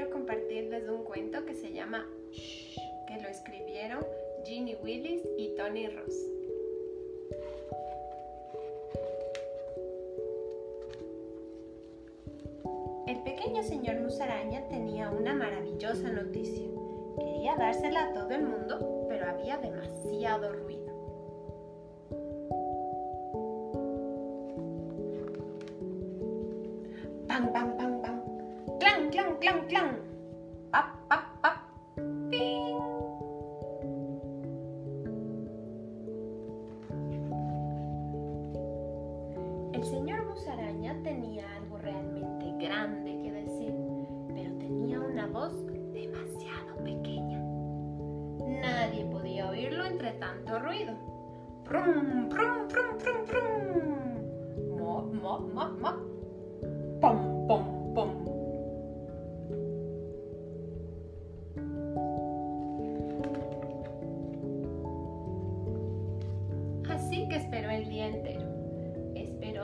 quiero compartirles un cuento que se llama Shh, que lo escribieron Ginny Willis y Tony Ross. El pequeño señor Musaraña tenía una maravillosa noticia. Quería dársela a todo el mundo, pero había demasiado ruido. ¡Pam, pam, pam! ¡Clan, clan! ¡Pap, pap, pap! ¡Ping! El señor Musaraña tenía algo realmente grande que decir, pero tenía una voz demasiado pequeña. Nadie podía oírlo entre tanto ruido. ¡Prum, prum, prum, prum, prum! ¡Mo, mo, mo, mo! ¡Pum, pum,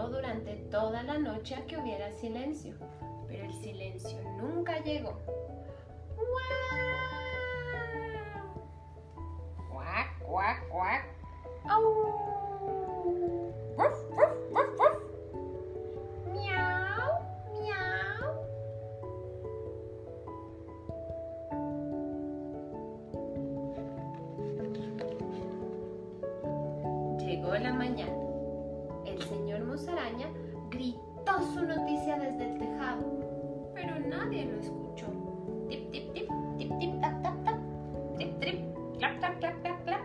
Esperó durante toda la noche a que hubiera silencio, pero el silencio nunca llegó. ¡Cuac, cuac, cuac! ¡Au! ¡Ruf, ruf, ruf, ruf! ¡Miau, miau! Llegó la mañana. El señor Musaraña gritó su noticia desde el tejado, pero nadie lo escuchó. Tip, tip, tip, tip, tip, tap, tap, tap. Trip, trip, clap, clap, clap, clap, clap.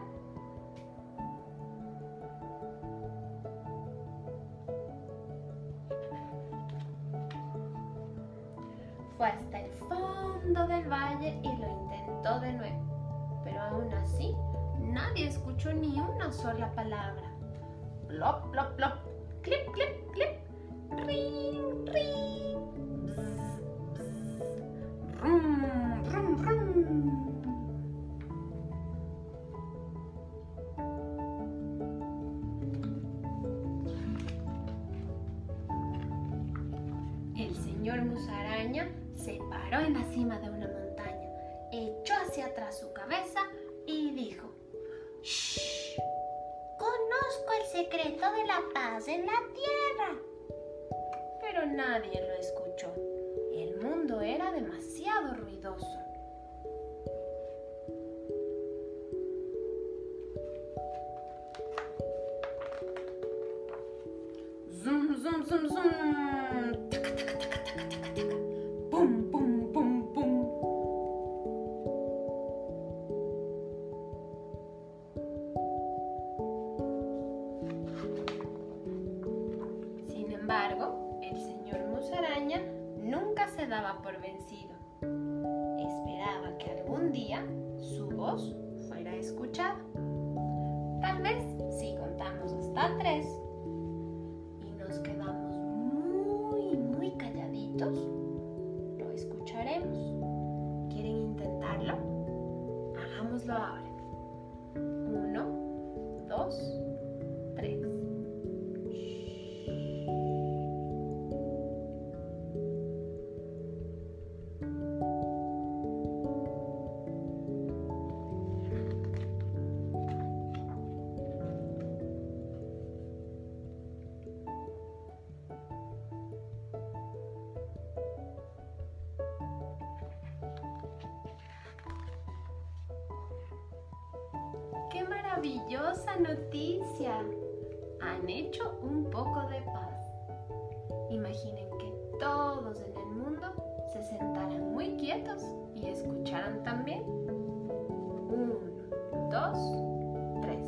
Fue hasta el fondo del valle y lo intentó de nuevo, pero aún así nadie escuchó ni una sola palabra. Plop, plop, plop, clip, clip, clip, ring, ring, bzz, bzz, rum, rum, rum. El señor Musaraña se paró en la cima de una montaña, echó hacia atrás su cabeza y dijo, ¡Shh! Secreto de la paz en la tierra. Pero nadie lo escuchó. El mundo era demasiado ruidoso. Zum, zum, zum, zum. Daba por vencido. Esperaba que algún día su voz fuera escuchada. Tal vez si contamos hasta tres y nos quedamos muy, muy calladitos, lo escucharemos. ¿Quieren intentarlo? Hagámoslo ahora. Uno, dos, maravillosa noticia! Han hecho un poco de paz. Imaginen que todos en el mundo se sentaran muy quietos y escucharan también. Uno, dos, tres.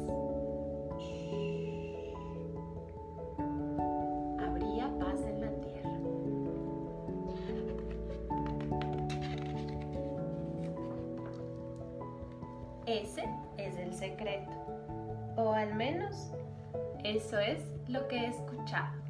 Habría paz en la tierra. Ese es el secreto. O al menos eso es lo que he escuchado.